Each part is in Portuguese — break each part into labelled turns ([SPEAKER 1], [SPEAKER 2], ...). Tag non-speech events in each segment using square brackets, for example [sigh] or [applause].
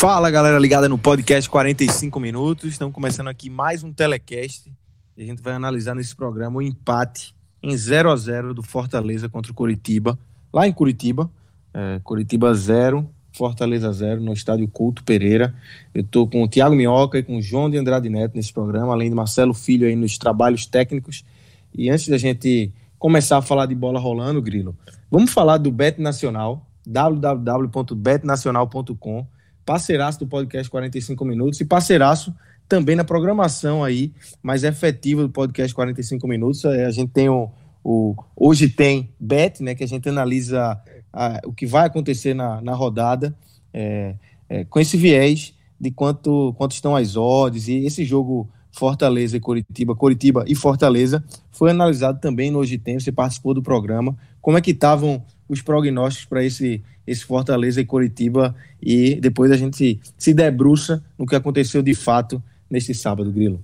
[SPEAKER 1] Fala galera ligada no podcast 45 minutos. Estamos começando aqui mais um telecast. E a gente vai analisar nesse programa o empate em 0 a 0 do Fortaleza contra o Curitiba, lá em Curitiba. É, Curitiba 0, Fortaleza 0, no estádio Couto Pereira. Eu estou com o Thiago Minhoca e com o João de Andrade Neto nesse programa, além de Marcelo Filho aí nos trabalhos técnicos. E antes da gente começar a falar de bola rolando, Grilo, vamos falar do Bet Nacional, www.betnacional.com parceiraço do podcast 45 Minutos e parceiraço também na programação aí mais efetiva do podcast 45 Minutos. É, a gente tem o, o hoje tem Bet, né, que a gente analisa a, o que vai acontecer na, na rodada é, é, com esse viés de quanto, quanto estão as odds e esse jogo Fortaleza e Curitiba, Curitiba e Fortaleza foi analisado também no Hoje Tem, você participou do programa. Como é que estavam os prognósticos para esse, esse Fortaleza e Coritiba e depois a gente se, se debruça no que aconteceu de fato neste sábado, Grilo.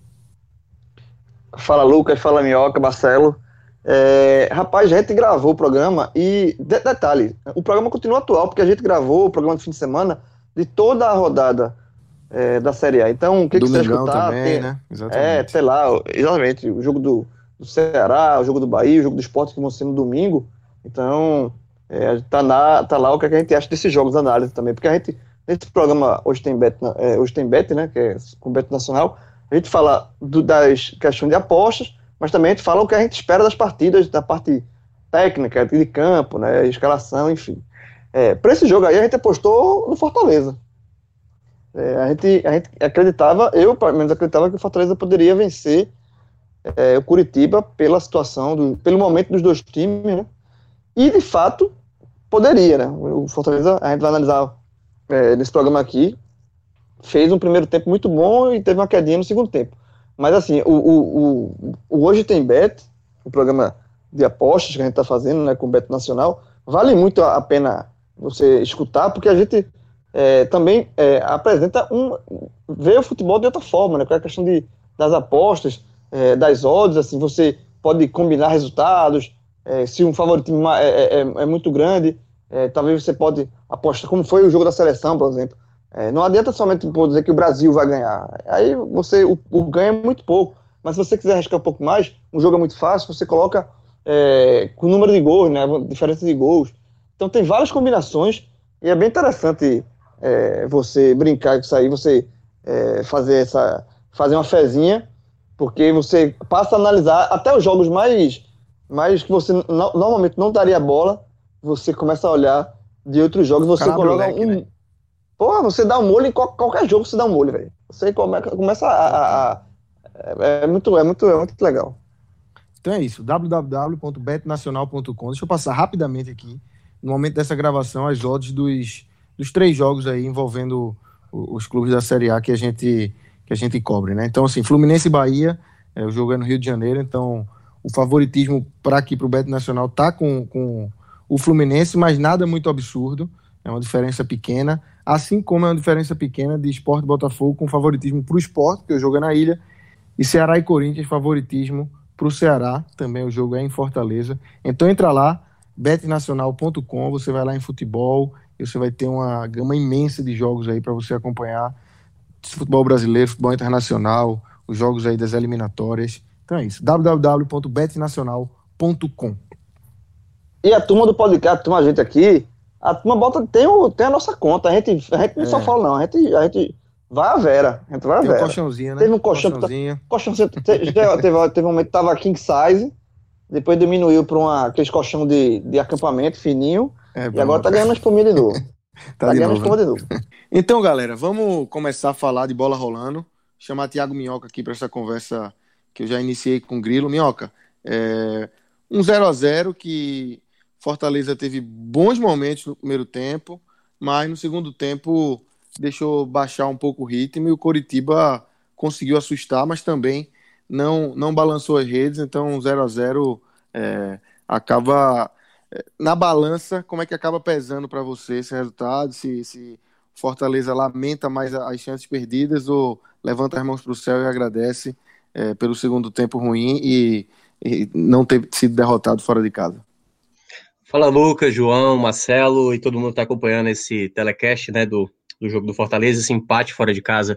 [SPEAKER 2] Fala Lucas, fala Minhoca, Marcelo. É, rapaz, a gente gravou o programa e, de, detalhe, o programa continua atual, porque a gente gravou o programa de fim de semana de toda a rodada é, da Série A. Então, o que, que você escutar?
[SPEAKER 1] Também,
[SPEAKER 2] tem,
[SPEAKER 1] né?
[SPEAKER 2] Exatamente. É, sei lá, exatamente, o jogo do, do Ceará, o jogo do Bahia, o jogo do esporte que vão ser no domingo. Então, é, tá, na, tá lá o que a gente acha desses jogos, análise também, porque a gente, nesse programa Hoje Tem Bet, é, hoje tem Bet né, que é com Bet Nacional, a gente fala do, das questões de apostas, mas também a gente fala o que a gente espera das partidas, da parte técnica, de campo, né, escalação, enfim. É, para esse jogo aí, a gente apostou no Fortaleza. É, a, gente, a gente acreditava, eu pelo menos acreditava que o Fortaleza poderia vencer é, o Curitiba pela situação, do, pelo momento dos dois times, né? E, de fato, poderia, né? O Fortaleza, a gente vai analisar é, nesse programa aqui, fez um primeiro tempo muito bom e teve uma quedinha no segundo tempo. Mas, assim, o, o, o, o Hoje Tem Bet, o programa de apostas que a gente está fazendo né, com o Bet Nacional, vale muito a pena você escutar, porque a gente é, também é, apresenta um. vê o futebol de outra forma, né? Com a questão de, das apostas, é, das odds, assim, você pode combinar resultados, é, se um favoritismo é, é, é, é muito grande, é, talvez você pode apostar, como foi o jogo da seleção, por exemplo. É, não adianta somente dizer que o Brasil vai ganhar. Aí você o, o ganho é muito pouco. Mas se você quiser arriscar um pouco mais, um jogo é muito fácil, você coloca com o número de gols, né, diferença de gols. Então tem várias combinações e é bem interessante você brincar com isso aí, você fazer essa fazer uma fezinha, porque você passa a analisar até os jogos mais mas que você no, normalmente não daria bola, você começa a olhar de outros jogos, você coloca leque, um. Né? Porra, você dá um molho em qualquer jogo, você dá um molho, velho. Você come, começa a, a, a. é, é, muito, é, muito, é muito legal.
[SPEAKER 1] Então é isso, www.betnacional.com. Deixa eu passar rapidamente aqui, no momento dessa gravação, as odds dos, dos três jogos aí envolvendo os clubes da Série A que a gente, que a gente cobre, né? Então, assim, Fluminense e Bahia, é, o jogo é no Rio de Janeiro, então o favoritismo para aqui, para o Beto Nacional, tá com, com o Fluminense, mas nada muito absurdo. É uma diferença pequena. Assim como é uma diferença pequena de esporte Botafogo com favoritismo para o esporte, que o jogo é na ilha, e Ceará e Corinthians, favoritismo para o Ceará, também o jogo é em Fortaleza. Então entra lá, betnacional.com, você vai lá em futebol, e você vai ter uma gama imensa de jogos aí para você acompanhar. Futebol brasileiro, futebol internacional, os jogos aí das eliminatórias. Então é isso, www.betnacional.com.
[SPEAKER 2] E a turma do podcast, a turma a gente aqui, a turma bota, tem, o, tem a nossa conta, a gente, a gente não é. só fala não, a gente, a gente vai a Vera, a gente vai a Vera.
[SPEAKER 1] Tem um colchãozinho, né?
[SPEAKER 2] Teve um colchão, colchãozinho. colchão teve, teve, teve um momento que tava king size, depois diminuiu para aqueles colchão de, de acampamento fininho, é e agora tá ganhando a espuminha de novo. [laughs]
[SPEAKER 1] tá, tá de ganhando novo, né? de novo. [laughs] Então, galera, vamos começar a falar de bola rolando. Chamar Thiago Minhoca aqui para essa conversa que eu já iniciei com o Grilo. Minhoca, é um 0 a 0 que Fortaleza teve bons momentos no primeiro tempo, mas no segundo tempo deixou baixar um pouco o ritmo e o Coritiba conseguiu assustar, mas também não, não balançou as redes, então 0 a 0 é, acaba é, na balança, como é que acaba pesando para você esse resultado? Se, se Fortaleza lamenta mais as chances perdidas ou levanta as mãos para o céu e agradece é, pelo segundo tempo ruim e, e, não ter sido derrotado fora de casa?
[SPEAKER 3] Fala Lucas, João, Marcelo e todo mundo está acompanhando esse telecast né, do, do jogo do Fortaleza, esse empate fora de casa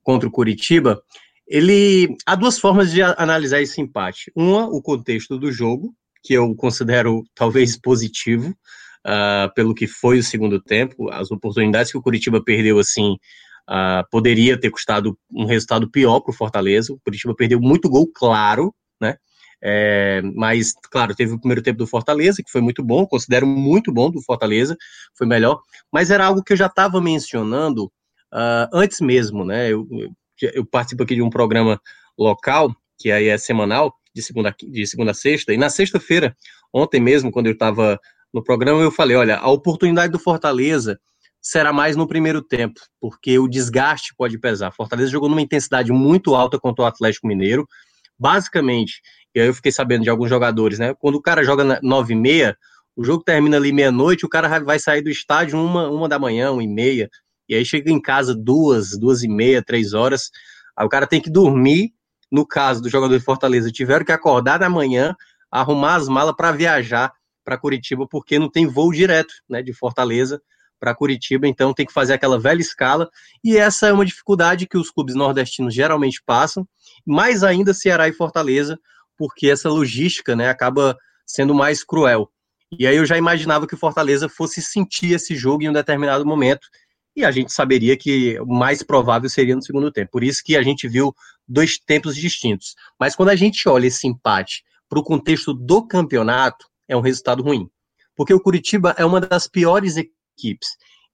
[SPEAKER 3] contra o Curitiba. Ele há duas formas de analisar esse empate. Uma, o contexto do jogo, que eu considero talvez positivo, uh, pelo que foi o segundo tempo. As oportunidades que o Curitiba perdeu, assim, uh, poderia ter custado um resultado pior para o Fortaleza. O Curitiba perdeu muito gol, claro, né? É, mas, claro, teve o primeiro tempo do Fortaleza, que foi muito bom, considero muito bom do Fortaleza, foi melhor, mas era algo que eu já estava mencionando uh, antes mesmo, né? Eu, eu participo aqui de um programa local, que aí é semanal, de segunda, de segunda a sexta, e na sexta-feira, ontem mesmo, quando eu estava no programa, eu falei: olha, a oportunidade do Fortaleza será mais no primeiro tempo, porque o desgaste pode pesar. Fortaleza jogou numa intensidade muito alta contra o Atlético Mineiro. Basicamente, e aí eu fiquei sabendo de alguns jogadores, né? Quando o cara joga nove e meia, o jogo termina ali meia-noite, o cara vai sair do estádio uma, uma da manhã, uma e meia, e aí chega em casa duas, duas e meia, três horas. Aí o cara tem que dormir no caso do jogador de Fortaleza, tiveram que acordar na manhã, arrumar as malas para viajar para Curitiba, porque não tem voo direto né, de Fortaleza para Curitiba, então tem que fazer aquela velha escala, e essa é uma dificuldade que os clubes nordestinos geralmente passam, mais ainda Ceará e Fortaleza, porque essa logística né, acaba sendo mais cruel. E aí eu já imaginava que o Fortaleza fosse sentir esse jogo em um determinado momento, e a gente saberia que o mais provável seria no segundo tempo. Por isso que a gente viu dois tempos distintos. Mas quando a gente olha esse empate para o contexto do campeonato, é um resultado ruim. Porque o Curitiba é uma das piores equipes.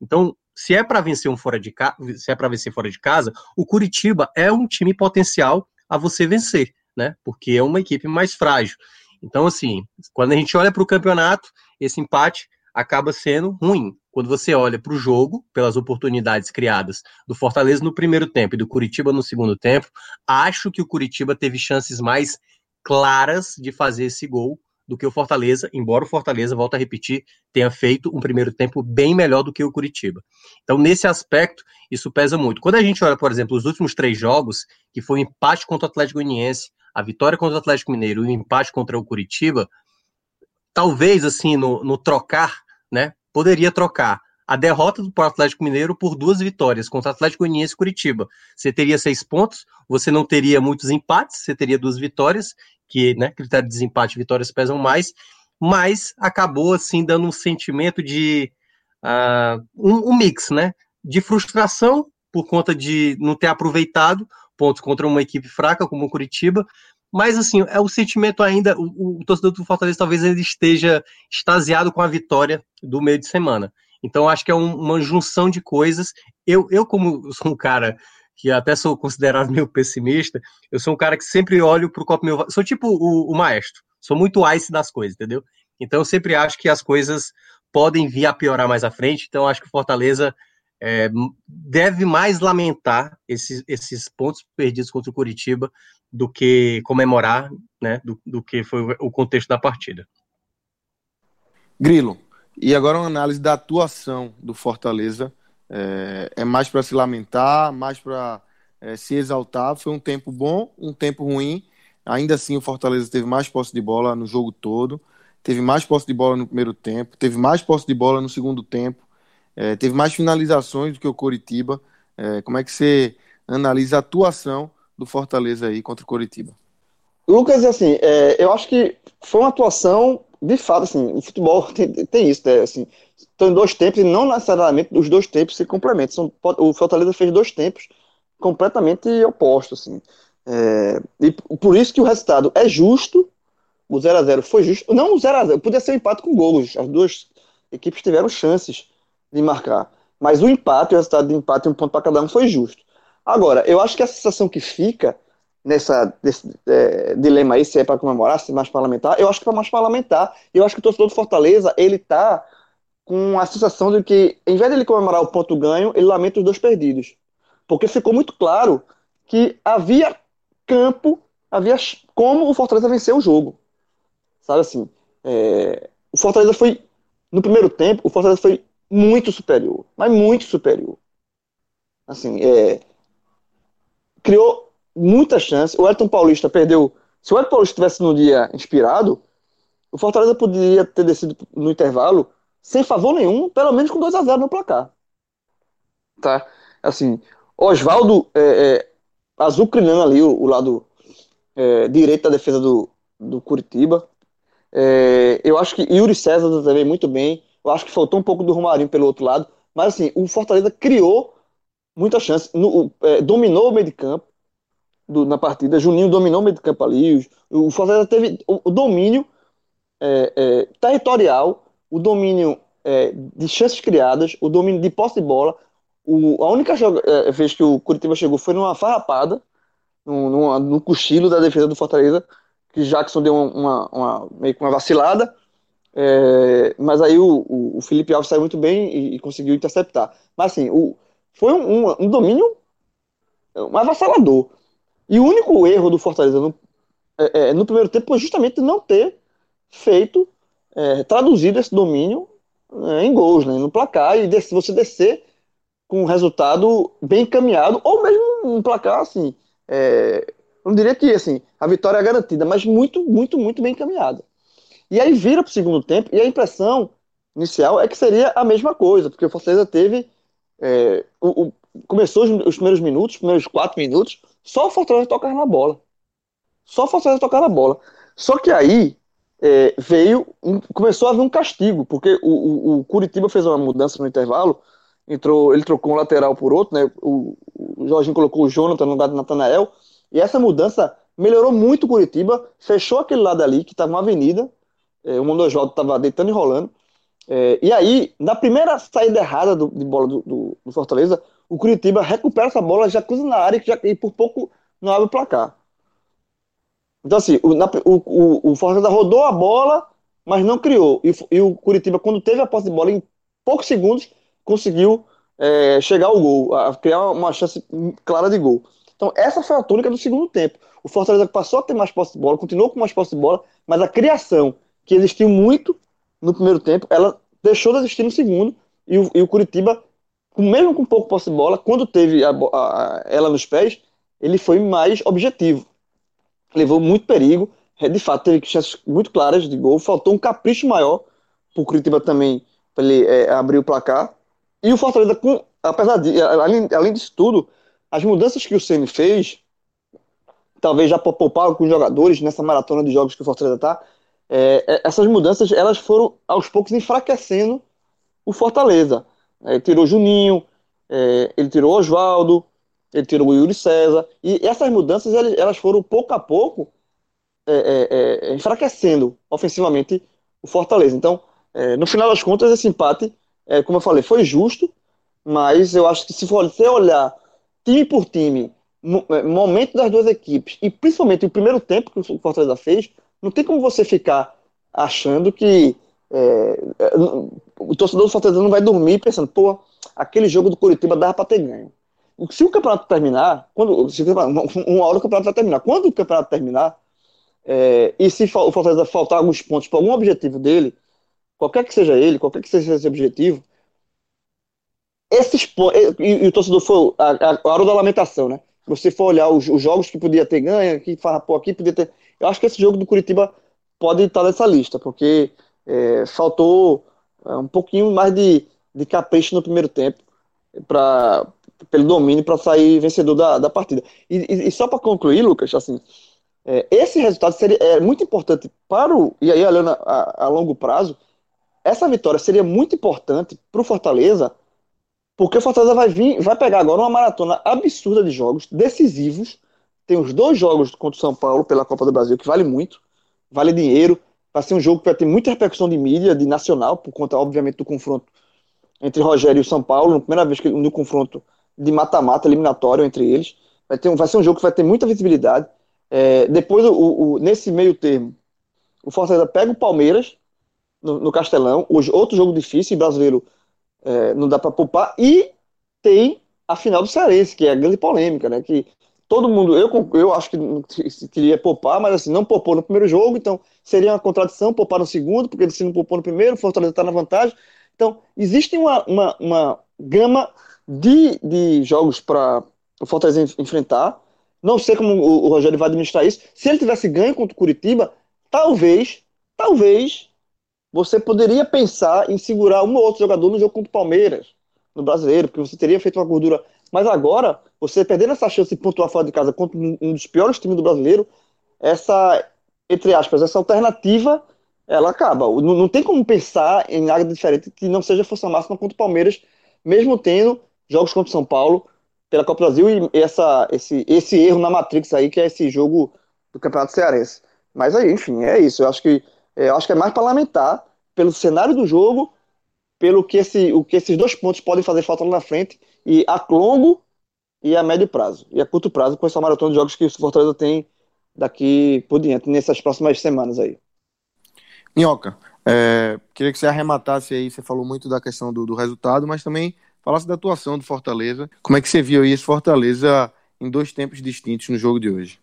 [SPEAKER 3] Então, se é para vencer um fora de casa, se é para vencer fora de casa, o Curitiba é um time potencial a você vencer, né? Porque é uma equipe mais frágil. Então, assim, quando a gente olha para o campeonato, esse empate acaba sendo ruim. Quando você olha para o jogo, pelas oportunidades criadas do Fortaleza no primeiro tempo e do Curitiba no segundo tempo, acho que o Curitiba teve chances mais claras de fazer esse gol do que o Fortaleza, embora o Fortaleza, volto a repetir, tenha feito um primeiro tempo bem melhor do que o Curitiba. Então, nesse aspecto, isso pesa muito. Quando a gente olha, por exemplo, os últimos três jogos, que foi o um empate contra o Atlético Goianiense, a vitória contra o Atlético Mineiro e o empate contra o Curitiba, talvez, assim, no, no trocar né? Poderia trocar a derrota do Atlético Mineiro por duas vitórias contra o Atlético Goianiense e Curitiba. Você teria seis pontos, você não teria muitos empates, você teria duas vitórias, que, né, critério de desempate vitórias pesam mais, mas acabou, assim, dando um sentimento de uh, um, um mix, né, de frustração por conta de não ter aproveitado pontos contra uma equipe fraca como o Curitiba, mas, assim, é o sentimento ainda. O, o torcedor do Fortaleza talvez ele esteja extasiado com a vitória do meio de semana. Então, acho que é um, uma junção de coisas. Eu, eu, como sou um cara que até sou considerado [laughs] meio pessimista, eu sou um cara que sempre olho para o copo meio. Sou tipo o, o, maestro, sou muito ice das coisas, entendeu? Então, eu sempre acho que as coisas podem vir a piorar mais à frente. Então, acho que o Fortaleza é, deve mais lamentar esses, esses pontos perdidos contra o Curitiba do que comemorar, né, do, do que foi o contexto da partida.
[SPEAKER 1] Grilo, e agora uma análise da atuação do Fortaleza. É, é mais para se lamentar, mais para é, se exaltar. Foi um tempo bom, um tempo ruim. Ainda assim, o Fortaleza teve mais posse de bola no jogo todo, teve mais posse de bola no primeiro tempo, teve mais posse de bola no segundo tempo, é, teve mais finalizações do que o Coritiba. É, como é que você analisa a atuação do Fortaleza aí contra o Coritiba.
[SPEAKER 2] Lucas, assim, é, eu acho que foi uma atuação, de fato, assim, o futebol [laughs] tem, tem isso, né, assim, estão em dois tempos e não necessariamente os dois tempos se complementam. São, o Fortaleza fez dois tempos completamente opostos, assim. É, e por isso que o resultado é justo, o 0x0 foi justo. Não o 0x0, podia ser um empate com gols. As duas equipes tiveram chances de marcar. Mas o empate, o resultado de empate, um ponto para cada um, foi justo. Agora, eu acho que a sensação que fica nessa desse, é, dilema aí, se é para comemorar, se é mais parlamentar, eu acho que é mais parlamentar. Eu acho que o torcedor do Fortaleza, ele tá com a sensação de que, em vez de ele comemorar o ponto ganho, ele lamenta os dois perdidos. Porque ficou muito claro que havia campo, havia como o Fortaleza venceu o jogo. Sabe assim, é, o Fortaleza foi, no primeiro tempo, o Fortaleza foi muito superior, mas muito superior. Assim, é, criou muita chance. O Elton Paulista perdeu. Se o Elton Paulista estivesse no dia inspirado, o Fortaleza poderia ter descido no intervalo sem favor nenhum, pelo menos com 2 a 0 no placar. Tá? Assim, Oswaldo é, é, azucrinando ali o, o lado é, direito da defesa do, do Curitiba. É, eu acho que Yuri César também muito bem. Eu acho que faltou um pouco do Romarinho pelo outro lado. Mas assim, o Fortaleza criou muita chance. No, é, dominou o meio de campo do, na partida. Juninho dominou o meio de campo ali. O, o Fortaleza teve o, o domínio é, é, territorial, o domínio é, de chances criadas, o domínio de posse de bola. O, a única joga, é, vez que o Curitiba chegou foi numa farrapada, no, no cochilo da defesa do Fortaleza, que Jackson deu uma, uma meio que uma vacilada. É, mas aí o, o, Felipe Alves saiu muito bem e, e conseguiu interceptar. Mas assim, o, foi um, um, um domínio um avassalador. E o único erro do Fortaleza no, é, é, no primeiro tempo foi justamente não ter feito, é, traduzido esse domínio é, em gols, né, no placar, e você descer com um resultado bem encaminhado, ou mesmo um placar assim, é, não diria que assim, a vitória é garantida, mas muito, muito, muito bem encaminhada. E aí vira para o segundo tempo, e a impressão inicial é que seria a mesma coisa, porque o Fortaleza teve. É, o, o, começou os, os, primeiros minutos, os primeiros quatro minutos, só o Fortaleza tocar na bola. Só o Fortaleza tocar na bola. Só que aí é, veio, começou a haver um castigo, porque o, o, o, Curitiba fez uma mudança no intervalo, entrou, ele trocou um lateral por outro, né? O, o Jorginho colocou o Jonathan no lugar do Natanael, e essa mudança melhorou muito o Curitiba, fechou aquele lado ali, que estava uma avenida, é, o Oswaldo estava deitando e rolando, é, e aí, na primeira saída errada do, de bola do, do, do, Fortaleza, o Curitiba recupera essa bola, já cruza na área já, e por pouco não abre o placar. Então, assim, o, na, o, o, o Fortaleza rodou a bola, mas não criou. E, e, o Curitiba, quando teve a posse de bola, em poucos segundos, conseguiu é, chegar ao gol, a criar uma chance clara de gol. Então, essa foi a tônica do segundo tempo. O Fortaleza passou a ter mais posse de bola, continuou com mais posse de bola, mas a criação, que existiu muito no primeiro tempo, ela deixou de existir no segundo, e o, e o Curitiba, mesmo com pouco posse de bola, quando teve a, a, ela nos pés, ele foi mais objetivo. Levou muito perigo, é, de fato teve chances muito claras de gol, faltou um capricho maior para o Curitiba também, para ele é, abrir o placar. E o Fortaleza, com, apesar de, além, além disso tudo, as mudanças que o Ceni fez, talvez já poupar alguns jogadores nessa maratona de jogos que o Fortaleza está, é, é, essas mudanças elas foram aos poucos enfraquecendo o Fortaleza. É, tirou Juninho, é, ele tirou Oswaldo, ele tirou o Yuri César, e essas mudanças elas, foram pouco a pouco é, enfraquecendo ofensivamente o Fortaleza. Então, no final das contas, esse empate, como eu falei, foi justo, mas eu acho que se você olhar time por time, momento das duas equipes, e principalmente o primeiro tempo que o Fortaleza fez, não tem como você ficar achando que é, é o torcedor do Fortaleza não vai dormir pensando, pô, aquele jogo do Curitiba dava para ter ganho. Se o campeonato terminar, quando, se, uma hora o campeonato vai terminar. Quando o campeonato terminar, é, e se o Fortaleza faltar alguns pontos para algum objetivo dele, qualquer que seja ele, qualquer que seja esse objetivo, esses e, e o torcedor foi a, a, a hora da lamentação, né? Você for olhar os, os jogos que podia ter ganho, que farrapou aqui, podia ter. Eu acho que esse jogo do Curitiba pode estar nessa lista, porque é, faltou um pouquinho mais de, de capricho no primeiro tempo para pelo domínio para sair vencedor da, da partida. E, e, e só para concluir, Lucas, assim, é, esse resultado seria é muito importante para o e aí olhando a, a longo prazo, essa vitória seria muito importante para o Fortaleza, porque o Fortaleza vai vir, vai pegar agora uma maratona absurda de jogos decisivos tem os dois jogos contra o São Paulo pela Copa do Brasil, que vale muito. vale dinheiro, vai ser um jogo que vai ter muita repercussão de mídia, de nacional, por conta, obviamente, do confronto entre Rogério e o São Paulo, na primeira vez que no confronto de mata-mata eliminatório entre eles. Vai, ter vai ser um jogo que vai ter muita visibilidade. É, depois, o, o, nesse meio termo, o Fortaleza pega o Palmeiras no, no Castelão, hoje, outro jogo difícil, brasileiro é, não dá para poupar, e tem a final do Cearense, que é a grande polêmica, né? Que todo mundo, eu, eu acho que queria poupar, mas assim, não poupou no primeiro jogo, então seria uma contradição poupar no segundo, porque se não poupou no primeiro, Fortaleza está na vantagem. Então, existe uma, uma, uma gama de, de jogos para o Fortaleza enfrentar. Não sei como o, o Rogério vai administrar isso. Se ele tivesse ganho contra o Curitiba, talvez, talvez, você poderia pensar em segurar um ou outro jogador no jogo contra o Palmeiras, no brasileiro, porque você teria feito uma gordura. Mas agora, você perdendo essa chance de pontuar fora de casa contra um dos piores times do brasileiro, essa, entre aspas, essa alternativa, ela acaba. Não, não tem como pensar em nada diferente que não seja força máxima contra o Palmeiras, mesmo tendo jogos contra o São Paulo pela Copa do Brasil e essa, esse, esse erro na Matrix aí, que é esse jogo do Campeonato Cearense. Mas aí, enfim, é isso. Eu acho que, é, eu acho que é mais parlamentar pelo cenário do jogo, pelo que, esse, o que esses dois pontos podem fazer falta lá na frente, e a longo e a médio prazo. E a curto prazo, com essa maratona de jogos que o Fortaleza tem daqui por diante, nessas próximas semanas aí.
[SPEAKER 1] Minhoca, é, queria que você arrematasse aí, você falou muito da questão do, do resultado, mas também falasse da atuação do Fortaleza. Como é que você viu aí esse Fortaleza em dois tempos distintos no jogo de hoje?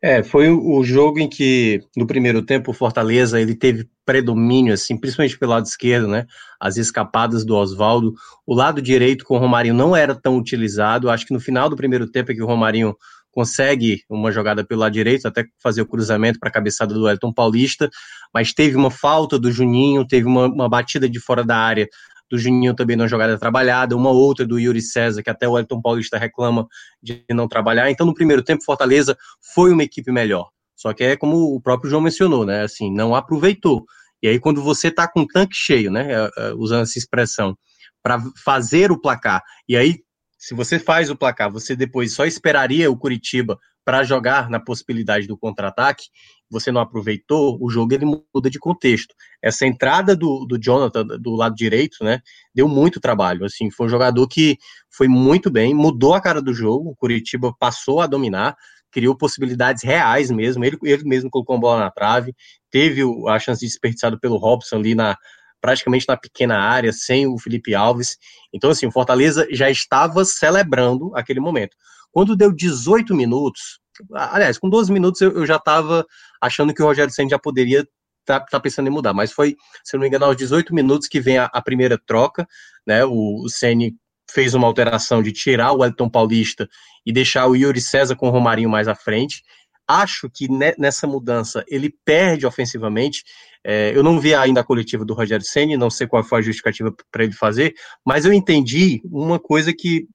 [SPEAKER 3] É, foi o jogo em que, no primeiro tempo, o Fortaleza ele teve predomínio, assim, principalmente pelo lado esquerdo, né? As escapadas do Oswaldo. O lado direito com o Romarinho não era tão utilizado. Acho que no final do primeiro tempo é que o Romarinho consegue uma jogada pelo lado direito, até fazer o cruzamento para a cabeçada do Elton Paulista, mas teve uma falta do Juninho, teve uma, uma batida de fora da área do Juninho também numa jogada trabalhada, uma outra do Yuri César, que até o Elton Paulista reclama de não trabalhar. Então, no primeiro tempo, Fortaleza foi uma equipe melhor. Só que é como o próprio João mencionou, né? Assim, não aproveitou. E aí, quando você tá com o tanque cheio, né? É, é, usando essa expressão, para fazer o placar, e aí, se você faz o placar, você depois só esperaria o Curitiba para jogar na possibilidade do contra-ataque, você não aproveitou, o jogo ele muda de contexto. Essa entrada do, do Jonathan do lado direito, né, deu muito trabalho. Assim, foi um jogador que foi muito bem, mudou a cara do jogo. O Curitiba passou a dominar, criou possibilidades reais mesmo. Ele, ele mesmo colocou uma bola na trave, teve a chance de desperdiçado pelo Robson ali na praticamente na pequena área, sem o Felipe Alves. Então, assim, o Fortaleza já estava celebrando aquele momento. Quando deu 18 minutos, aliás, com 12 minutos eu, eu já estava achando que o Rogério Senna já poderia tá, tá pensando em mudar, mas foi, se não me engano, aos 18 minutos que vem a, a primeira troca, né? O, o Senna fez uma alteração de tirar o Elton Paulista e deixar o Yuri César com o Romarinho mais à frente. Acho que nessa mudança ele perde ofensivamente. É, eu não vi ainda a coletiva do Rogério Senna, não sei qual foi a justificativa para ele fazer, mas eu entendi uma coisa que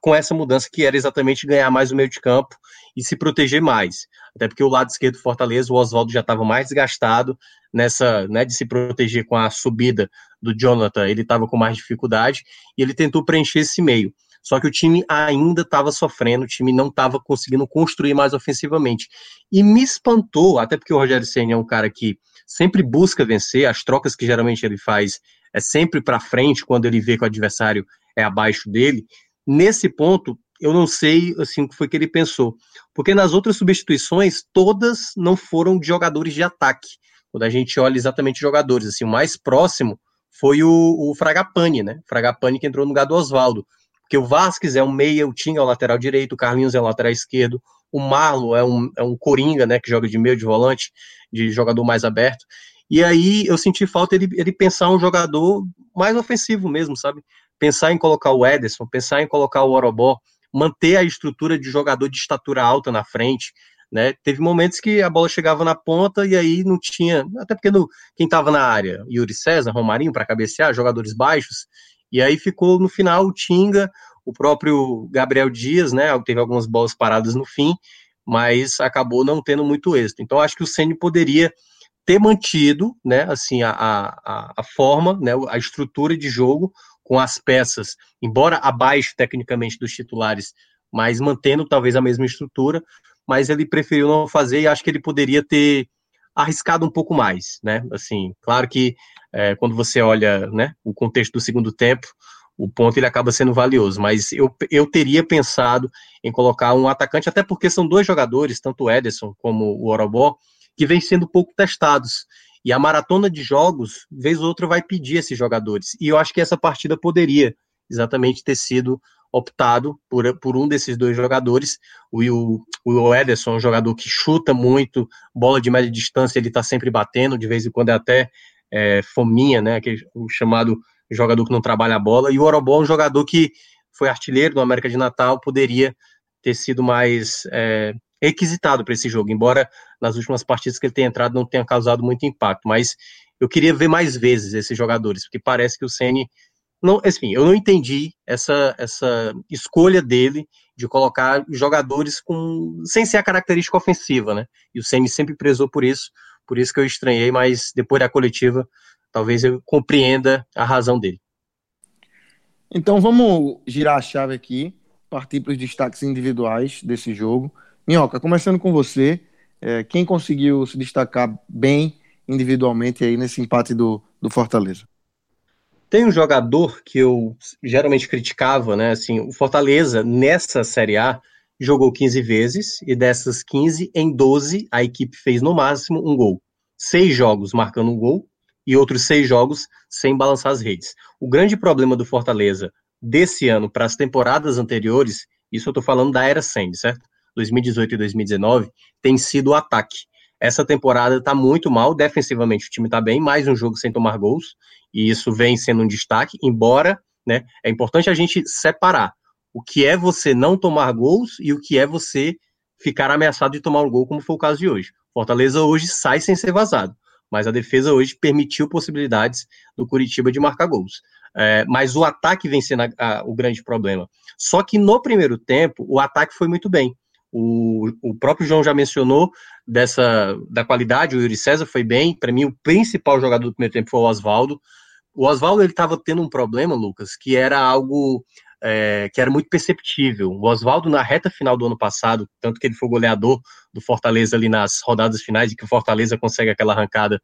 [SPEAKER 3] com essa mudança que era exatamente ganhar mais o meio de campo e se proteger mais. Até porque o lado esquerdo do Fortaleza, o Oswaldo já estava mais desgastado nessa, né, de se proteger com a subida do Jonathan, ele estava com mais dificuldade e ele tentou preencher esse meio. Só que o time ainda estava sofrendo, o time não estava conseguindo construir mais ofensivamente. E me espantou, até porque o Rogério Senna é um cara que sempre busca vencer, as trocas que geralmente ele faz é sempre para frente quando ele vê que o adversário é abaixo dele nesse ponto, eu não sei assim o que foi que ele pensou. Porque nas outras substituições, todas não foram de jogadores de ataque. Quando a gente olha exatamente jogadores, assim, o mais próximo foi o, o Fragapane, né? Fragapane que entrou no lugar do Oswaldo. Porque o Vasquez é um meia, o Tim é o lateral direito, o Carlinhos é o lateral esquerdo, o Marlo é um, é um coringa, né? Que joga de meio de volante, de jogador mais aberto. E aí eu senti falta ele, ele pensar um jogador mais ofensivo mesmo, sabe? Pensar em colocar o Ederson, pensar em colocar o Orobó, manter a estrutura de jogador de estatura alta na frente, né? Teve momentos que a bola chegava na ponta e aí não tinha, até porque no, quem estava na área, Yuri César, Romarinho para cabecear, jogadores baixos, e aí ficou no final o Tinga, o próprio Gabriel Dias, né? Teve algumas bolas paradas no fim, mas acabou não tendo muito êxito. Então acho que o Ceni poderia ter mantido, né, assim, a, a, a forma, né, a estrutura de jogo com as peças, embora abaixo tecnicamente dos titulares, mas mantendo talvez a mesma estrutura, mas ele preferiu não fazer e acho que ele poderia ter arriscado um pouco mais, né? Assim, claro que é, quando você olha né, o contexto do segundo tempo, o ponto ele acaba sendo valioso, mas eu, eu teria pensado em colocar um atacante, até porque são dois jogadores, tanto o Ederson como o Orobó, que vêm sendo pouco testados. E a maratona de jogos, vez ou outra, vai pedir esses jogadores. E eu acho que essa partida poderia exatamente ter sido optado por, por um desses dois jogadores. O, o, o Ederson, um jogador que chuta muito, bola de média distância, ele está sempre batendo, de vez em quando é até é, fominha, né? Aquele, o chamado jogador que não trabalha a bola. E o Orobó, um jogador que foi artilheiro do América de Natal, poderia ter sido mais é, requisitado para esse jogo, embora nas últimas partidas que ele tenha entrado não tenha causado muito impacto. Mas eu queria ver mais vezes esses jogadores, porque parece que o Ceni não, assim, eu não entendi essa, essa escolha dele de colocar jogadores com sem ser a característica ofensiva, né? E o Ceni sempre prezou por isso, por isso que eu estranhei, mas depois da coletiva, talvez eu compreenda a razão dele.
[SPEAKER 1] Então vamos girar a chave aqui, partir para os destaques individuais desse jogo. Minhoca, começando com você, é, quem conseguiu se destacar bem individualmente aí nesse empate do, do Fortaleza?
[SPEAKER 3] Tem um jogador que eu geralmente criticava, né? Assim, o Fortaleza, nessa Série A, jogou 15 vezes e dessas 15, em 12, a equipe fez no máximo um gol. Seis jogos marcando um gol e outros seis jogos sem balançar as redes. O grande problema do Fortaleza desse ano para as temporadas anteriores, isso eu estou falando da era Sandy, certo? 2018 e 2019, tem sido o ataque. Essa temporada está muito mal, defensivamente o time está bem, mais um jogo sem tomar gols, e isso vem sendo um destaque, embora né, é importante a gente separar o que é você não tomar gols e o que é você ficar ameaçado de tomar um gol, como foi o caso de hoje. Fortaleza hoje sai sem ser vazado, mas a defesa hoje permitiu possibilidades do Curitiba de marcar gols. É, mas o ataque vem sendo a, a, o grande problema. Só que no primeiro tempo, o ataque foi muito bem. O, o próprio João já mencionou dessa da qualidade, o Yuri César foi bem. Para mim, o principal jogador do primeiro tempo foi o Oswaldo. O Oswaldo estava tendo um problema, Lucas, que era algo é, que era muito perceptível. O Oswaldo, na reta final do ano passado, tanto que ele foi goleador do Fortaleza ali nas rodadas finais, e que o Fortaleza consegue aquela arrancada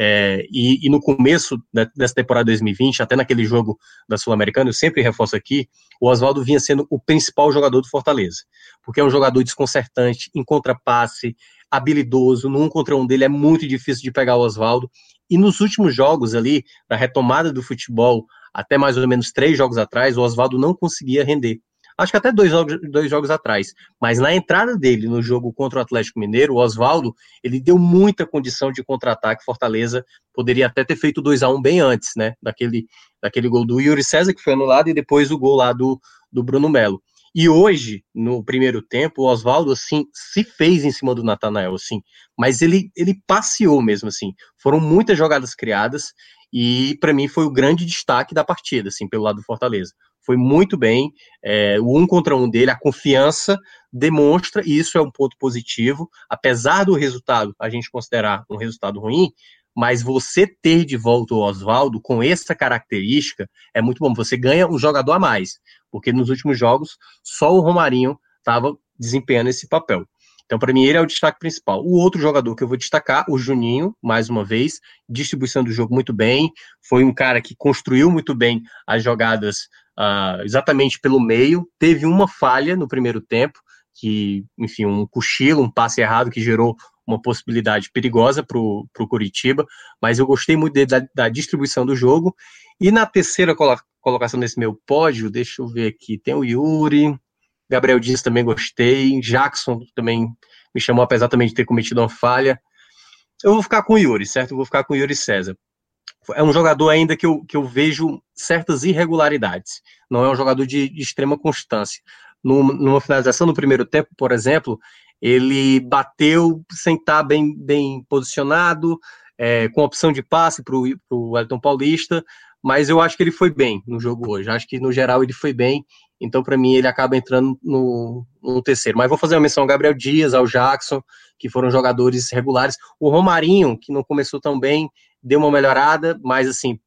[SPEAKER 3] é, e, e, no começo dessa temporada 2020, até naquele jogo da Sul-Americana, eu sempre reforço aqui, o Oswaldo vinha sendo o principal jogador do Fortaleza, porque é um jogador desconcertante, em contrapasse, habilidoso, no um contra um dele é muito difícil de pegar o Oswaldo, e nos últimos jogos ali, da retomada do futebol, até mais ou menos três jogos atrás, o Oswaldo não conseguia render acho que até dois jogos, dois jogos atrás. Mas na entrada dele no jogo contra o Atlético Mineiro, o Oswaldo, ele deu muita condição de contra-ataque. Fortaleza poderia até ter feito 2 a 1 um bem antes, né? Daquele, daquele gol do Yuri César, que foi anulado, e depois o gol lá do, do Bruno Melo. E hoje, no primeiro tempo, o Oswaldo, assim, se fez em cima do Natanael, assim, mas ele, ele passeou mesmo, assim. Foram muitas jogadas criadas e, para mim, foi o grande destaque da partida, assim, pelo lado do Fortaleza foi muito bem. É, o um contra um dele, a confiança demonstra, e isso é um ponto positivo, apesar do resultado a gente considerar um resultado ruim, mas você ter de volta o Oswaldo com essa característica é muito bom. Você ganha um jogador a mais, porque nos últimos jogos só o Romarinho estava desempenhando esse papel. Então, para mim, ele é o destaque principal. O outro jogador que eu vou destacar, o Juninho, mais uma vez, distribuição do jogo muito bem. Foi um cara que construiu muito bem as jogadas uh, exatamente pelo meio. Teve uma falha no primeiro tempo, que, enfim, um cochilo, um passe errado que gerou uma possibilidade perigosa para o Curitiba, mas eu gostei muito da, da, distribuição do jogo. E na terceira colocação desse meu pódio, deixa eu ver aqui, tem o Yuri, Gabriel Dias também gostei. Jackson também me chamou, apesar também de ter cometido uma falha. Eu vou ficar com o Yuri, certo? Eu vou ficar com o Yuri César. É um jogador ainda que eu, que eu vejo certas irregularidades. Não é um jogador de, de extrema constância. Numa, numa finalização no primeiro tempo, por exemplo, ele bateu sem estar bem, bem posicionado, é, com opção de passe para o Wellington Paulista, mas eu acho que ele foi bem no jogo hoje. Acho que no geral ele foi bem então, para mim, ele acaba entrando no, no, terceiro. Mas vou fazer uma menção ao Gabriel Dias, ao Jackson, que foram jogadores regulares. O Romarinho, que não começou tão bem, deu uma melhorada, mas assim,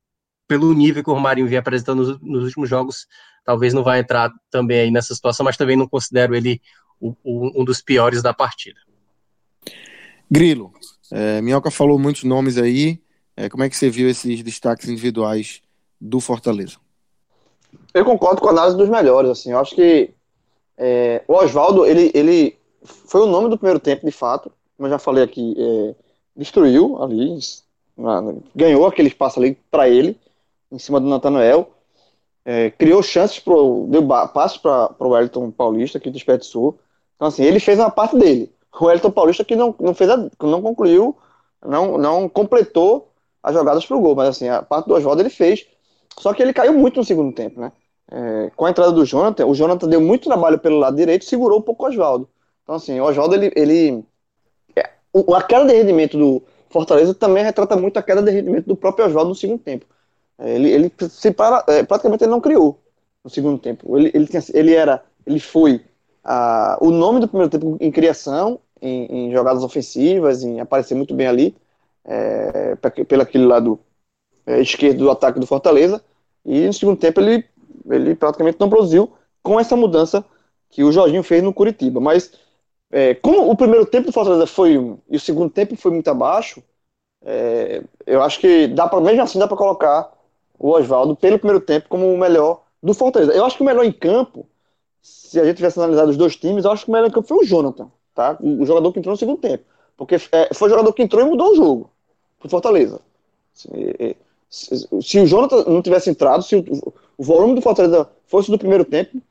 [SPEAKER 3] pelo nível que o Romarinho vem apresentando nos, nos últimos jogos, talvez não vai entrar também aí nessa situação, mas também não considero ele o, o, um dos piores da partida.
[SPEAKER 1] Grilo, É, Minhoca falou muitos nomes aí. É, como é que você viu esses destaques individuais do Fortaleza?
[SPEAKER 2] Eu concordo com a análise dos melhores. Assim, eu acho que é, o Oswaldo, ele, ele foi o nome do primeiro tempo, de fato. Como eu já falei aqui, é, destruiu ali, ganhou aquele espaço ali para ele, em cima do Natanael. É, criou chances, pro, deu passos para o Wellington Paulista, que desperdiçou. Então, assim, ele fez uma parte dele. O Wellington Paulista que não, não fez a, não concluiu, não, não completou as jogadas para o gol, mas assim, a parte do Oswaldo ele fez. Só que ele caiu muito no segundo tempo, né? É, com a entrada do Jonathan, o Jonathan deu muito trabalho pelo lado direito segurou um pouco o Oswaldo. Então, assim, o Oswaldo, ele. ele é, a queda de rendimento do Fortaleza também retrata muito a queda de rendimento do próprio Oswaldo no segundo tempo. É, ele, ele se para, é, praticamente ele não criou no segundo tempo. Ele, ele, tinha, ele era. Ele foi a, o nome do primeiro tempo em criação, em, em jogadas ofensivas, em aparecer muito bem ali é, pelo aquele lado esquerdo do ataque do Fortaleza. E no segundo tempo ele, ele praticamente não produziu com essa mudança que o Jorginho fez no Curitiba. Mas é, como o primeiro tempo do Fortaleza foi um e o segundo tempo foi muito abaixo, é, eu acho que dá para mesmo assim dá para colocar o Oswaldo pelo primeiro tempo como o melhor do Fortaleza. Eu acho que o melhor em campo, se a gente tivesse analisado os dois times, eu acho que o melhor em campo foi o Jonathan, tá? O jogador que entrou no segundo tempo. Porque é, foi o jogador que entrou e mudou o jogo pro Fortaleza. Se, se, o Jonathan não tivesse entrado, se o, o, volume do Fortaleza fosse do primeiro tempo,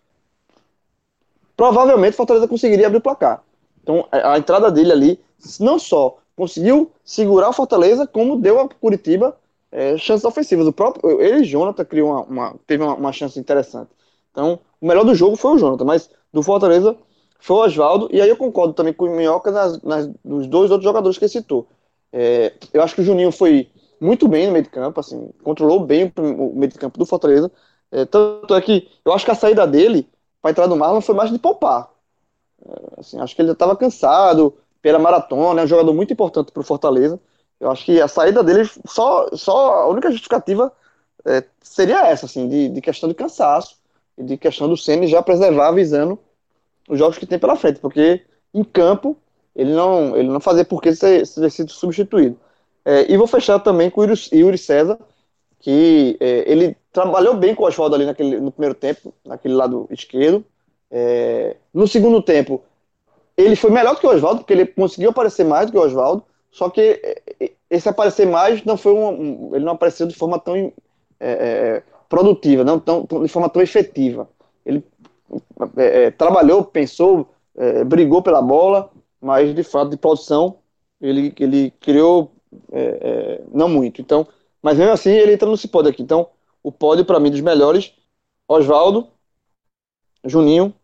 [SPEAKER 2] provavelmente o Fortaleza conseguiria abrir o placar. Então a, entrada dele ali não só conseguiu segurar o Fortaleza, como deu a Curitiba é, chances ofensivas. O próprio ele, Jonathan, criou uma, uma teve uma, uma, chance interessante. Então, o melhor do jogo foi o Jonathan, mas do Fortaleza foi o Oswaldo, e aí eu concordo também com o Minhoca nas, nas, nos dois outros jogadores que ele citou. É, eu acho que o Juninho foi muito bem no meio de campo, assim, controlou bem o meio de campo do Fortaleza. É, tanto é que eu acho que a saída dele para entrar no Marlon foi mais de poupar. É, assim, acho que ele já estava cansado pela maratona, é um jogador muito importante para o Fortaleza. Eu acho que a saída dele, só, só a única justificativa é, seria essa, assim, de, de, questão de cansaço e de questão do Ceni já preservar, visando os jogos que tem pela frente, porque em campo ele não, ele não fazia por que ser, ser sido substituído. É, e vou fechar também com o Yuri César, que é, ele trabalhou bem com o Oswaldo ali naquele, no primeiro tempo, naquele lado esquerdo. É, no segundo tempo, ele foi melhor do que o Oswaldo, porque ele conseguiu aparecer mais do que o Oswaldo, só que é, esse aparecer mais não foi um, ele não apareceu de forma tão é, é, produtiva, não tão, de forma tão efetiva. Ele trabalhou, pensou, brigou pela bola, mas de fato de produção ele, ele criou é, é, não muito. Então, mas mesmo assim ele entra nesse pódio aqui. Então, o pódio para mim dos melhores, Oswaldo, Juninho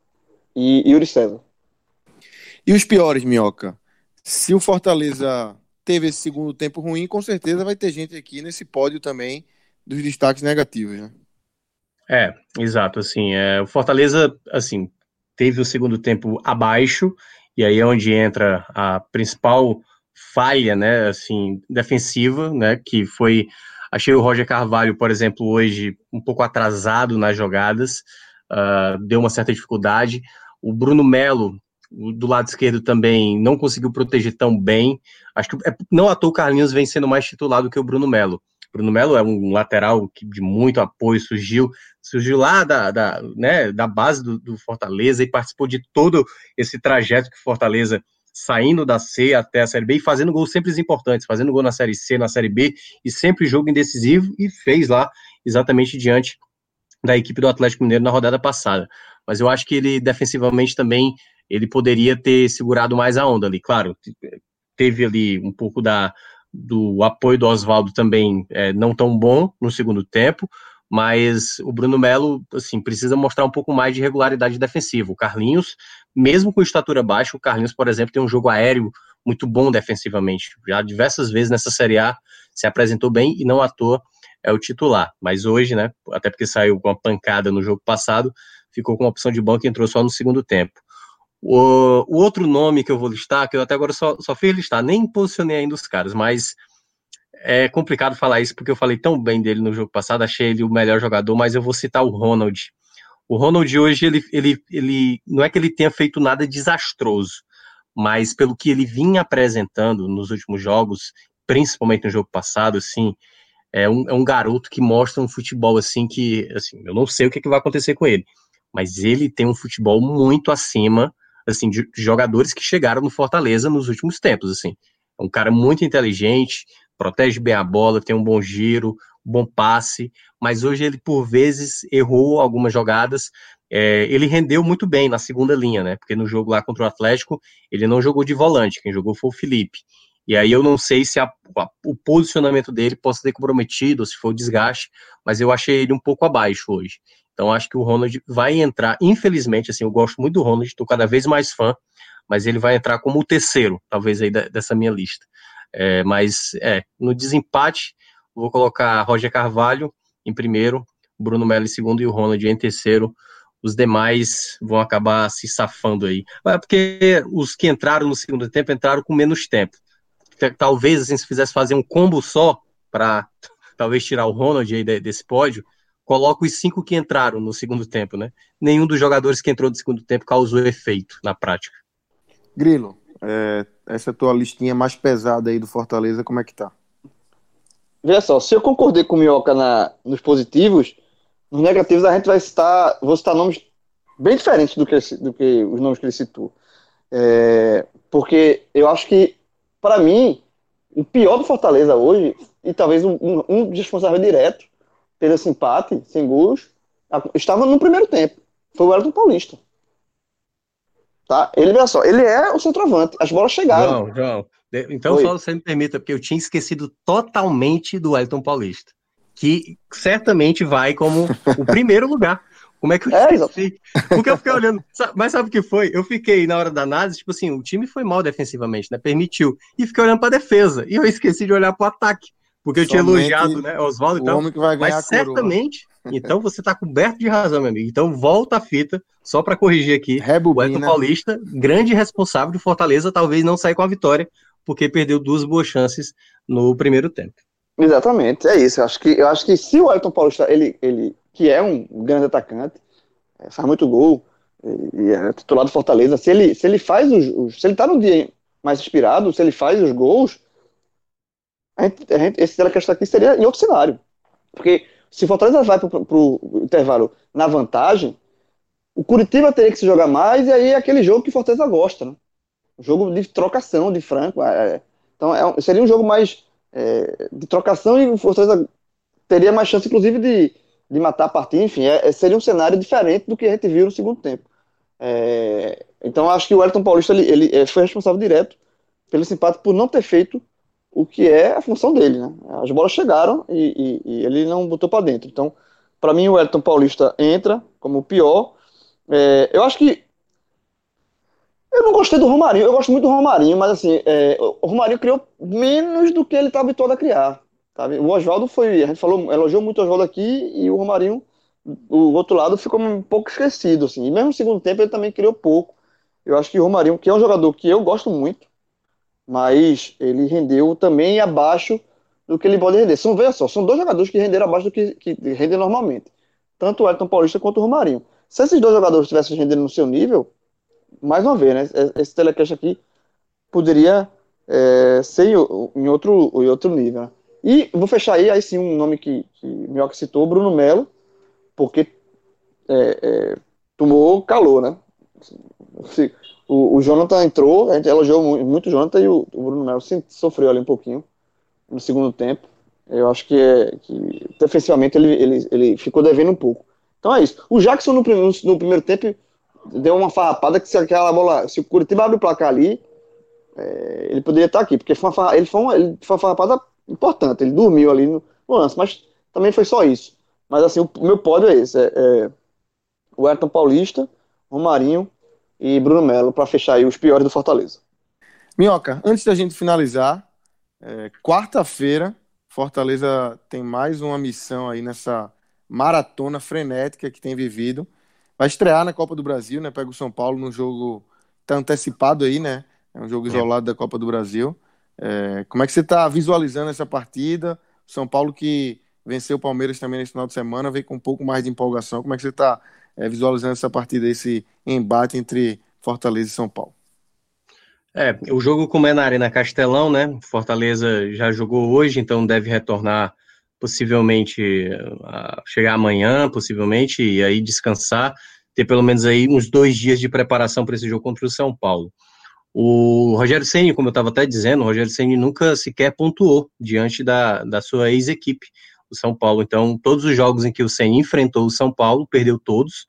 [SPEAKER 2] e Yuri César.
[SPEAKER 1] E os piores, Minhoca? Se o Fortaleza teve esse segundo tempo ruim, com certeza vai ter gente aqui nesse pódio também dos destaques negativos, né?
[SPEAKER 3] É, exato, assim, é, o Fortaleza, assim, teve o segundo tempo abaixo, e aí é onde entra a principal falha, né, assim, defensiva, né, que foi, achei o Roger Carvalho, por exemplo, hoje um pouco atrasado nas jogadas, uh, deu uma certa dificuldade, o Bruno Melo, do lado esquerdo também, não conseguiu proteger tão bem, acho que é, não à toa o Carlinhos vem sendo mais titular do que o Bruno Melo, Bruno Melo é um lateral que de muito apoio, surgiu, surgiu lá da, da, né, da base do, do, Fortaleza e participou de todo esse trajeto que Fortaleza saindo da C até a Série B e fazendo gols sempre importantes, fazendo gol na Série C, na Série B e sempre jogo indecisivo e fez lá exatamente diante da equipe do Atlético Mineiro na rodada passada. Mas eu acho que ele defensivamente também ele poderia ter segurado mais a onda ali. Claro, teve ali um pouco da do apoio do Oswaldo também é, não tão bom no segundo tempo, mas o Bruno Melo, assim, precisa mostrar um pouco mais de regularidade defensiva. O Carlinhos, mesmo com estatura baixa, o Carlinhos, por exemplo, tem um jogo aéreo muito bom defensivamente. Já diversas vezes nessa Série A se apresentou bem e não à toa é o titular. Mas hoje, né, até porque saiu com uma pancada no jogo passado, ficou com uma opção de banco e entrou só no segundo tempo. O, o, outro nome que eu vou listar, que eu até agora só, só fiz listar, nem posicionei ainda os caras, mas é complicado falar isso porque eu falei tão bem dele no jogo passado, achei ele o melhor jogador, mas eu vou citar o Ronald. O Ronald hoje, ele, ele, ele não é que ele tenha feito nada desastroso, mas pelo que ele vinha apresentando nos últimos jogos, principalmente no jogo passado, assim, é um, é um garoto que mostra um futebol assim que, assim, eu não sei o que, que vai acontecer com ele, mas ele tem um futebol muito acima, assim, de jogadores que chegaram no Fortaleza nos últimos tempos, assim. É um cara muito inteligente, protege bem a bola, tem um bom giro, bom passe, mas hoje ele, por vezes, errou algumas jogadas. É, ele rendeu muito bem na segunda linha, né? Porque no jogo lá contra o Atlético, ele não jogou de volante, quem jogou foi o Felipe. E aí eu não sei se a, a, o posicionamento dele possa ter comprometido, se foi o desgaste, mas eu achei ele um pouco abaixo hoje. Então acho que o Ronald vai entrar, infelizmente, assim, eu gosto muito do Ronald, estou cada vez mais fã, mas ele vai entrar como o terceiro, talvez aí da, dessa minha lista. É, mas é, no desempate, vou colocar Roger Carvalho em primeiro, Bruno Melo em segundo e o Ronald em terceiro. Os demais vão acabar se safando aí. É porque os que entraram no segundo tempo entraram com menos tempo talvez assim, se fizesse fazer um combo só para [laughs] talvez tirar o Ronald aí desse pódio, coloca os cinco que entraram no segundo tempo, né? Nenhum dos jogadores que entrou no segundo tempo causou efeito na prática.
[SPEAKER 1] Grilo, é, essa tua listinha mais pesada aí do Fortaleza, como é que tá?
[SPEAKER 2] Veja só, se eu concordei com o Minhoca na, nos positivos, nos negativos a gente vai citar, vou citar nomes bem diferentes do que, do que os nomes que ele citou. É, porque eu acho que para mim, o pior do Fortaleza hoje, e talvez um, um, um responsável direto pelo esse empate, sem gols, estava no primeiro tempo. Foi o Elton Paulista. Tá? Ele, olha só, ele é o centroavante. As bolas chegaram.
[SPEAKER 3] Não, João. Então, Oi. só você me permita, porque eu tinha esquecido totalmente do Elton Paulista. Que certamente vai como o [laughs] primeiro lugar. Como é que eu é, esqueci? Porque eu fiquei olhando. Mas sabe o que foi? Eu fiquei na hora da análise, tipo assim, o time foi mal defensivamente, né? Permitiu. E fiquei olhando para defesa. E eu esqueci de olhar para o ataque. Porque eu tinha elogiado, né, Oswaldo e tal.
[SPEAKER 1] Homem que vai ganhar
[SPEAKER 3] mas certamente, então você está coberto de razão, meu amigo. Então volta a fita, só para corrigir aqui.
[SPEAKER 1] Rebobina.
[SPEAKER 3] O Elton Paulista, grande responsável de Fortaleza, talvez não sair com a vitória, porque perdeu duas boas chances no primeiro tempo.
[SPEAKER 2] Exatamente, é isso. Eu acho que, eu acho que se o Elton Paulista, ele, ele que é um grande atacante, é, faz muito gol, e é titular do Fortaleza, se ele, se ele faz os, os, Se ele tá no dia mais inspirado, se ele faz os gols, a gente, a gente, esse telecast aqui seria em outro cenário. Porque se o Fortaleza vai pro, pro intervalo na vantagem, o Curitiba teria que se jogar mais, e aí é aquele jogo que o Fortaleza gosta, né? Jogo de trocação, de franco. É, então é, seria um jogo mais é, de trocação e o Fortaleza teria mais chance, inclusive, de, de matar a partida. Enfim, é, é, seria um cenário diferente do que a gente viu no segundo tempo. É, então, acho que o Elton Paulista ele, ele é, foi responsável direto pelo simpático por não ter feito o que é a função dele. Né? As bolas chegaram e, e, e ele não botou para dentro. Então, para mim, o Elton Paulista entra como o pior. É, eu acho que eu não gostei do Romarinho, eu gosto muito do Romarinho, mas assim, é, o Romarinho criou menos do que ele está habituado a criar. Sabe? O Oswaldo foi, a gente falou, elogiou muito o Oswaldo aqui e o Romarinho, o outro lado, ficou um pouco esquecido. Assim. E mesmo no segundo tempo ele também criou pouco. Eu acho que o Romarinho, que é um jogador que eu gosto muito, mas ele rendeu também abaixo do que ele pode render. São, veja só, são dois jogadores que renderam abaixo do que, que rendem normalmente. Tanto o Elton Paulista quanto o Romarinho. Se esses dois jogadores estivessem rendendo no seu nível, mais uma vez, né? Esse telecast aqui poderia é, ser em outro, em outro nível. Né? E vou fechar aí, aí sim, um nome que, que Mioca citou, Bruno Melo, porque é, é, tomou calor, né? O, o, Jonathan entrou, a gente elogiou muito o Jonathan e o, o Bruno Melo sofreu ali um pouquinho no segundo tempo. Eu acho que, é, que defensivamente ele, ele, ele ficou devendo um pouco. Então é isso. O Jackson no, no, primeiro tempo deu uma farrapada que se aquela bola, se o Curitiba abre o placar ali, é, ele poderia estar aqui, porque foi uma, ele, foi uma, ele foi uma farrapada importante, ele dormiu ali no, no, lance, mas também foi só isso. Mas assim, o, meu pódio é esse, é, é o Ayrton Paulista, Romarinho e Bruno Melo, para fechar aí os piores do Fortaleza.
[SPEAKER 1] Minhoca, antes da gente finalizar, é, quarta-feira, Fortaleza tem mais uma missão aí nessa maratona frenética que tem vivido, vai estrear na Copa do Brasil, né? Pega o São Paulo no jogo tá antecipado aí, né? É um jogo é. isolado da Copa do Brasil. É, como é que você está visualizando essa partida? São Paulo que venceu o Palmeiras também nesse final de semana, veio com um pouco mais de empolgação. Como é que você está é, visualizando essa partida, esse embate entre Fortaleza e São Paulo?
[SPEAKER 3] É, o jogo como é na Arena Castelão, né? Fortaleza já jogou hoje, então deve retornar possivelmente chegar amanhã, possivelmente, e aí descansar, ter pelo menos aí uns dois dias de preparação para esse jogo contra o São Paulo. O Rogério Ceni, como eu estava até dizendo, o Rogério Ceni nunca sequer pontuou diante da, da sua ex-equipe, o São Paulo. Então, todos os jogos em que o Ceni enfrentou o São Paulo, perdeu todos,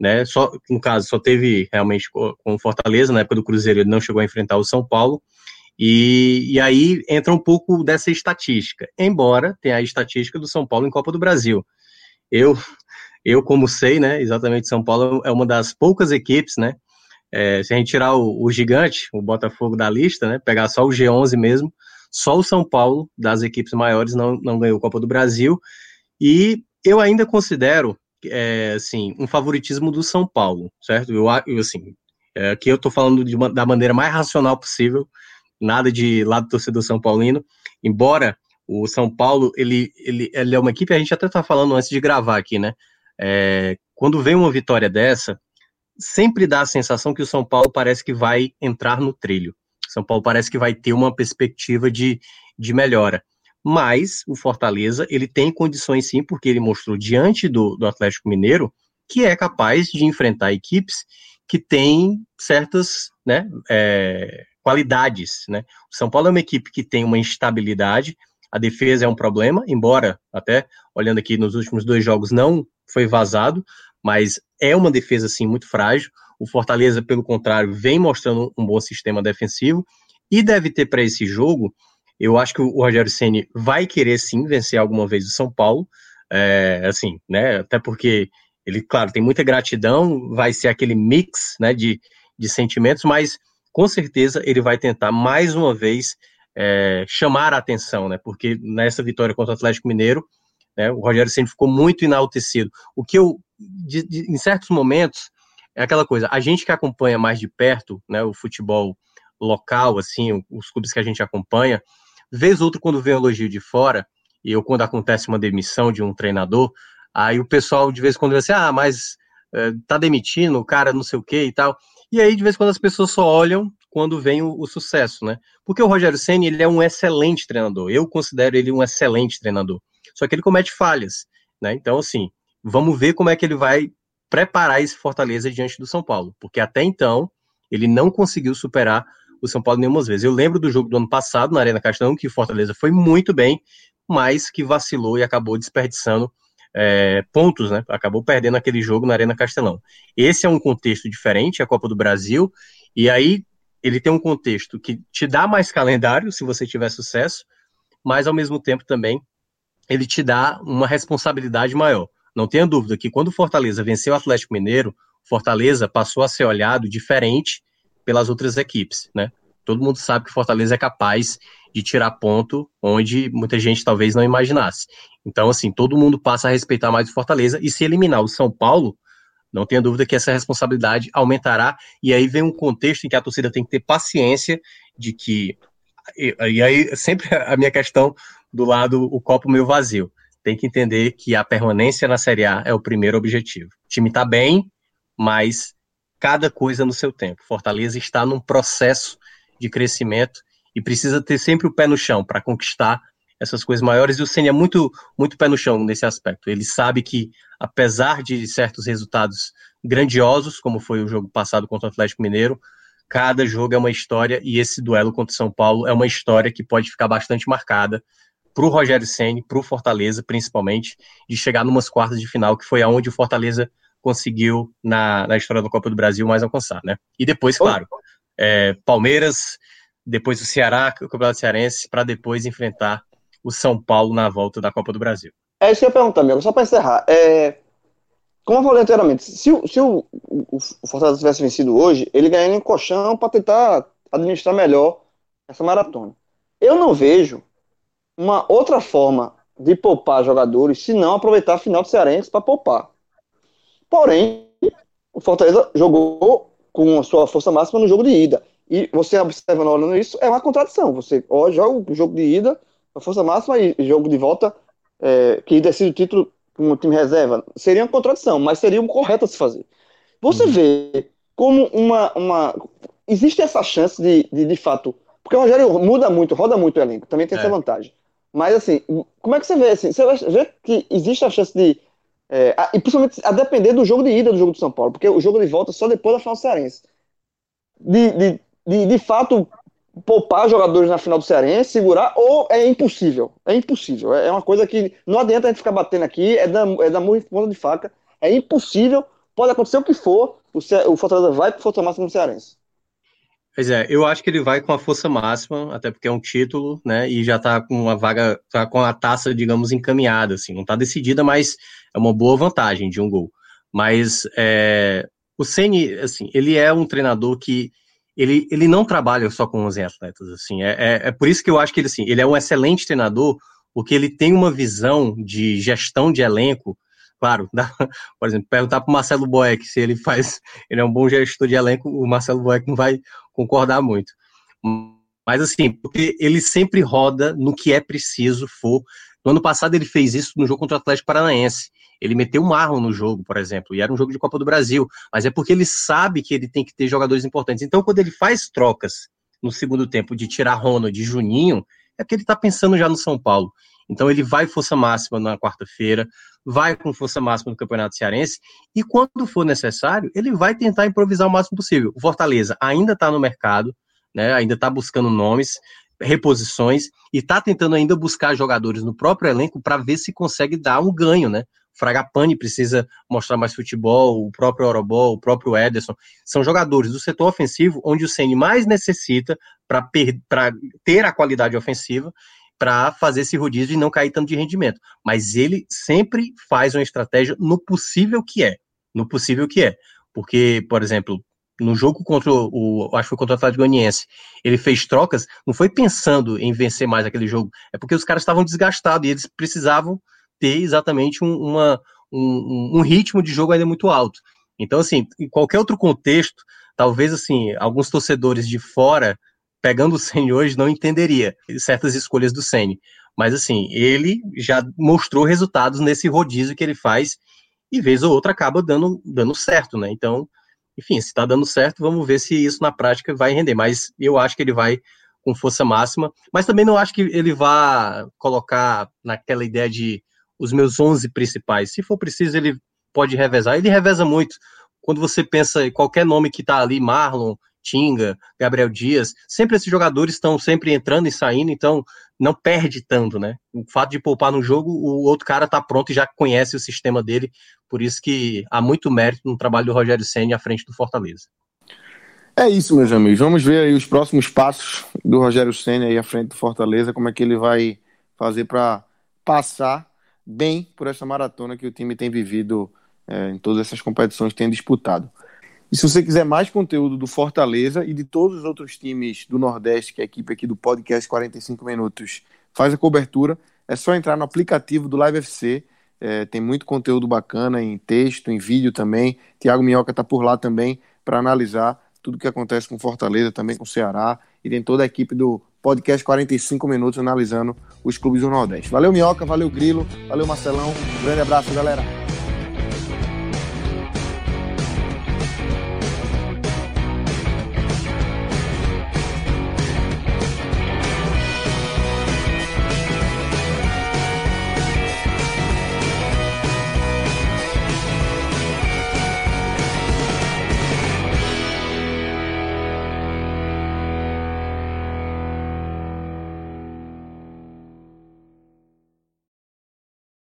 [SPEAKER 3] né? Só, no caso, só teve realmente com Fortaleza, na época do Cruzeiro, ele não chegou a enfrentar o São Paulo. E, e aí entra um pouco dessa estatística, embora tenha a estatística do São Paulo em Copa do Brasil. Eu, eu como sei, né, exatamente São Paulo é uma das poucas equipes, né, é, se a gente tirar o, o, gigante, o Botafogo da lista, né, pegar só o G11 mesmo, só o São Paulo, das equipes maiores, não, não ganhou Copa do Brasil, e eu ainda considero, é, assim, um favoritismo do São Paulo, certo? Eu, eu assim, é, aqui eu tô falando uma, da maneira mais racional possível, nada de lado torcedor São Paulino, embora o São Paulo, ele, ele, ele é uma equipe, a gente até tá falando antes de gravar aqui, né? É, quando vem uma vitória dessa, sempre dá a sensação que o São Paulo parece que vai entrar no trilho. São Paulo parece que vai ter uma perspectiva de, de melhora. Mas o Fortaleza, ele tem condições sim, porque ele mostrou diante do, do Atlético Mineiro que é capaz de enfrentar equipes que têm certas né, é, qualidades, né? O São Paulo é uma equipe que tem uma instabilidade, a defesa é um problema, embora até olhando aqui nos últimos dois jogos não foi vazado, mas é uma defesa assim muito frágil. O Fortaleza, pelo contrário, vem mostrando um bom sistema defensivo e deve ter para esse jogo. Eu acho que o Rogério Ceni vai querer sim vencer alguma vez o São Paulo, é, assim, né? Até porque ele, claro, tem muita gratidão, vai ser aquele mix, né, de, de sentimentos, mas com certeza ele vai tentar mais uma vez é, chamar a atenção, né? Porque nessa vitória contra o Atlético Mineiro, né, o Rogério sempre ficou muito enaltecido. O que eu, de, de, em certos momentos, é aquela coisa, a gente que acompanha mais de perto, né, o futebol local, assim, os clubes que a gente acompanha, vez ou outra quando vem um elogio de fora, e eu quando acontece uma demissão de um treinador, aí o pessoal de vez em quando diz assim, ah, mas é, tá demitindo o cara não sei o que e tal, e aí, de vez em quando, as pessoas só olham quando vem o, o sucesso, né? Porque o Rogério Senna, ele é um excelente treinador. Eu considero ele um excelente treinador. Só que ele comete falhas, né? Então, assim, vamos ver como é que ele vai preparar esse Fortaleza diante do São Paulo. Porque até então, ele não conseguiu superar o São Paulo nenhuma vez. Eu lembro do jogo do ano passado, na Arena Castelão, que o Fortaleza foi muito bem, mas que vacilou e acabou desperdiçando é, pontos, né? Acabou perdendo aquele jogo na Arena Castelão. Esse é um contexto diferente, a Copa do Brasil, e aí ele tem um contexto que te dá mais calendário se você tiver sucesso, mas ao mesmo tempo também ele te dá uma responsabilidade maior. Não tenha dúvida que quando o Fortaleza venceu o Atlético Mineiro, Fortaleza passou a ser olhado diferente pelas outras equipes, né? Todo mundo sabe que Fortaleza é capaz de tirar ponto onde muita gente talvez não imaginasse. Então, assim, todo mundo passa a respeitar mais o Fortaleza e se eliminar o São Paulo, não tenha dúvida que essa responsabilidade aumentará. E aí vem um contexto em que a torcida tem que ter paciência de que. E, aí, sempre a minha questão do lado, o copo meio vazio. Tem que entender que a permanência na Série A é o primeiro objetivo. O time está bem, mas cada coisa no seu tempo. Fortaleza está num processo de crescimento e precisa ter sempre o pé no chão para conquistar essas coisas maiores. E o Senna é muito, muito pé no chão nesse aspecto. Ele sabe que, apesar de certos resultados grandiosos, como foi o jogo passado contra o Atlético Mineiro, cada jogo é uma história e esse duelo contra o São Paulo é uma história que pode ficar bastante marcada para o Rogério Ceni, para o Fortaleza, principalmente, de chegar numas quartas de final, que foi aonde o Fortaleza conseguiu na, na história da Copa do Brasil mais alcançar, né? E depois, claro, é, Palmeiras, depois o Ceará, o Campeonato Cearense, para depois enfrentar o São Paulo na volta da Copa do Brasil.
[SPEAKER 2] É isso que eu ia perguntar, amigo, só para encerrar. É, como eu falei anteriormente, se, se o, o, o, Fortaleza tivesse vencido hoje, ele ganharia em colchão para tentar administrar melhor essa maratona. Eu não vejo uma outra forma de poupar jogadores se não aproveitar a final do Cearense para poupar. Porém, o Fortaleza jogou com a sua força máxima no jogo de ida. E você observando olhando isso, é uma contradição. Você ó, joga o jogo de ida, a força máxima, e jogo de volta, é, que decide o título com o time reserva. Seria uma contradição, mas seria o correto a se fazer. Você uhum. vê como uma, uma. existe essa chance de, de, de fato. Porque o Rogério muda muito, roda muito o elenco, também tem é. essa vantagem. Mas, assim, como é que você vê? Assim, você vê que existe a chance de. É, e principalmente a depender do jogo de ida do jogo do São Paulo, porque o jogo de volta é só depois da final cearense. De, de, de, de fato, poupar jogadores na final do Cearense, segurar, ou é impossível. É impossível. É uma coisa que não adianta a gente ficar batendo aqui, é da, é da murra em ponta de faca. É impossível, pode acontecer o que for, o, o Fortaleza vai para o Fortaleza no Cearense.
[SPEAKER 3] Pois é, eu acho que ele vai com a força máxima, até porque é um título, né? E já tá com a vaga, tá com a taça, digamos, encaminhada, assim, não tá decidida, mas é uma boa vantagem de um gol. Mas é, o Ceni, assim, ele é um treinador que ele, ele não trabalha só com 11 atletas, assim, é, é, é por isso que eu acho que ele, assim, ele é um excelente treinador, porque ele tem uma visão de gestão de elenco Claro, dá, [laughs] por exemplo, perguntar para o Marcelo Boeck se ele faz, [laughs] ele é um bom gestor de elenco, o Marcelo Boeck não vai concordar muito. Mas assim, porque ele sempre roda no que é preciso for. No ano passado ele fez isso no jogo contra o Atlético Paranaense. Ele meteu o Marlon no jogo, por exemplo, e era um jogo de Copa do Brasil. Mas é porque ele sabe que ele tem que ter jogadores importantes. Então, quando ele faz trocas no segundo tempo de tirar Ronald de Juninho, é porque ele está pensando já no São Paulo. Então ele vai força máxima na quarta-feira, vai com força máxima no Campeonato Cearense e quando for necessário, ele vai tentar improvisar o máximo possível. O Fortaleza ainda está no mercado, né, ainda está buscando nomes, reposições e está tentando ainda buscar jogadores no próprio elenco para ver se consegue dar um ganho, né? Fragapane precisa mostrar mais futebol, o próprio Orobol, o próprio Ederson. São jogadores do setor ofensivo onde o Ceni mais necessita para ter a qualidade ofensiva para fazer esse rodízio e não cair tanto de rendimento. Mas ele sempre faz uma estratégia no possível que é. No possível que é. Porque, por exemplo, no jogo contra o, acho que foi contra o Atlético Goianiense, ele fez trocas, não foi pensando em vencer mais aquele jogo, é porque os caras estavam desgastados e eles precisavam ter exatamente um, uma, um, um ritmo de jogo ainda muito alto. Então, assim, em qualquer outro contexto, talvez, assim, alguns torcedores de fora pegando o Ceni hoje, não entenderia certas escolhas do Ceni. Mas assim, ele já mostrou resultados nesse rodízio que ele faz e vez ou outra acaba dando, dando certo, né? Então, enfim, se tá dando certo, vamos ver se isso na prática vai render. Mas eu acho que ele vai com força máxima, mas também não acho que ele vá colocar naquela ideia de os meus 11 principais. Se for preciso, ele pode revezar. Ele reveza muito. Quando você pensa em qualquer nome que tá ali, Marlon, Tinga, Gabriel Dias, sempre esses jogadores estão sempre entrando e saindo, então não perde tanto, né? O fato de poupar no jogo, o outro cara tá pronto e já conhece o sistema dele, por isso que há muito mérito no trabalho do Rogério Senna à frente do Fortaleza.
[SPEAKER 1] É isso, meus amigos. Vamos ver aí os próximos passos do Rogério Senna aí à frente do Fortaleza, como é que ele vai fazer para passar bem por essa maratona que o time tem vivido é, em todas essas competições que tem disputado. E se você quiser mais conteúdo do Fortaleza e de todos os outros times do Nordeste, que é a equipe aqui do podcast 45 Minutos faz a cobertura, é só entrar no aplicativo do Live FC. É, tem muito conteúdo bacana em texto, em vídeo também. Tiago Minhoca está por lá também para analisar tudo o que acontece com Fortaleza, também com Ceará. E tem toda a equipe do podcast 45 Minutos analisando os clubes do Nordeste. Valeu, Minhoca, valeu, Grilo, valeu, Marcelão. Um grande abraço, galera.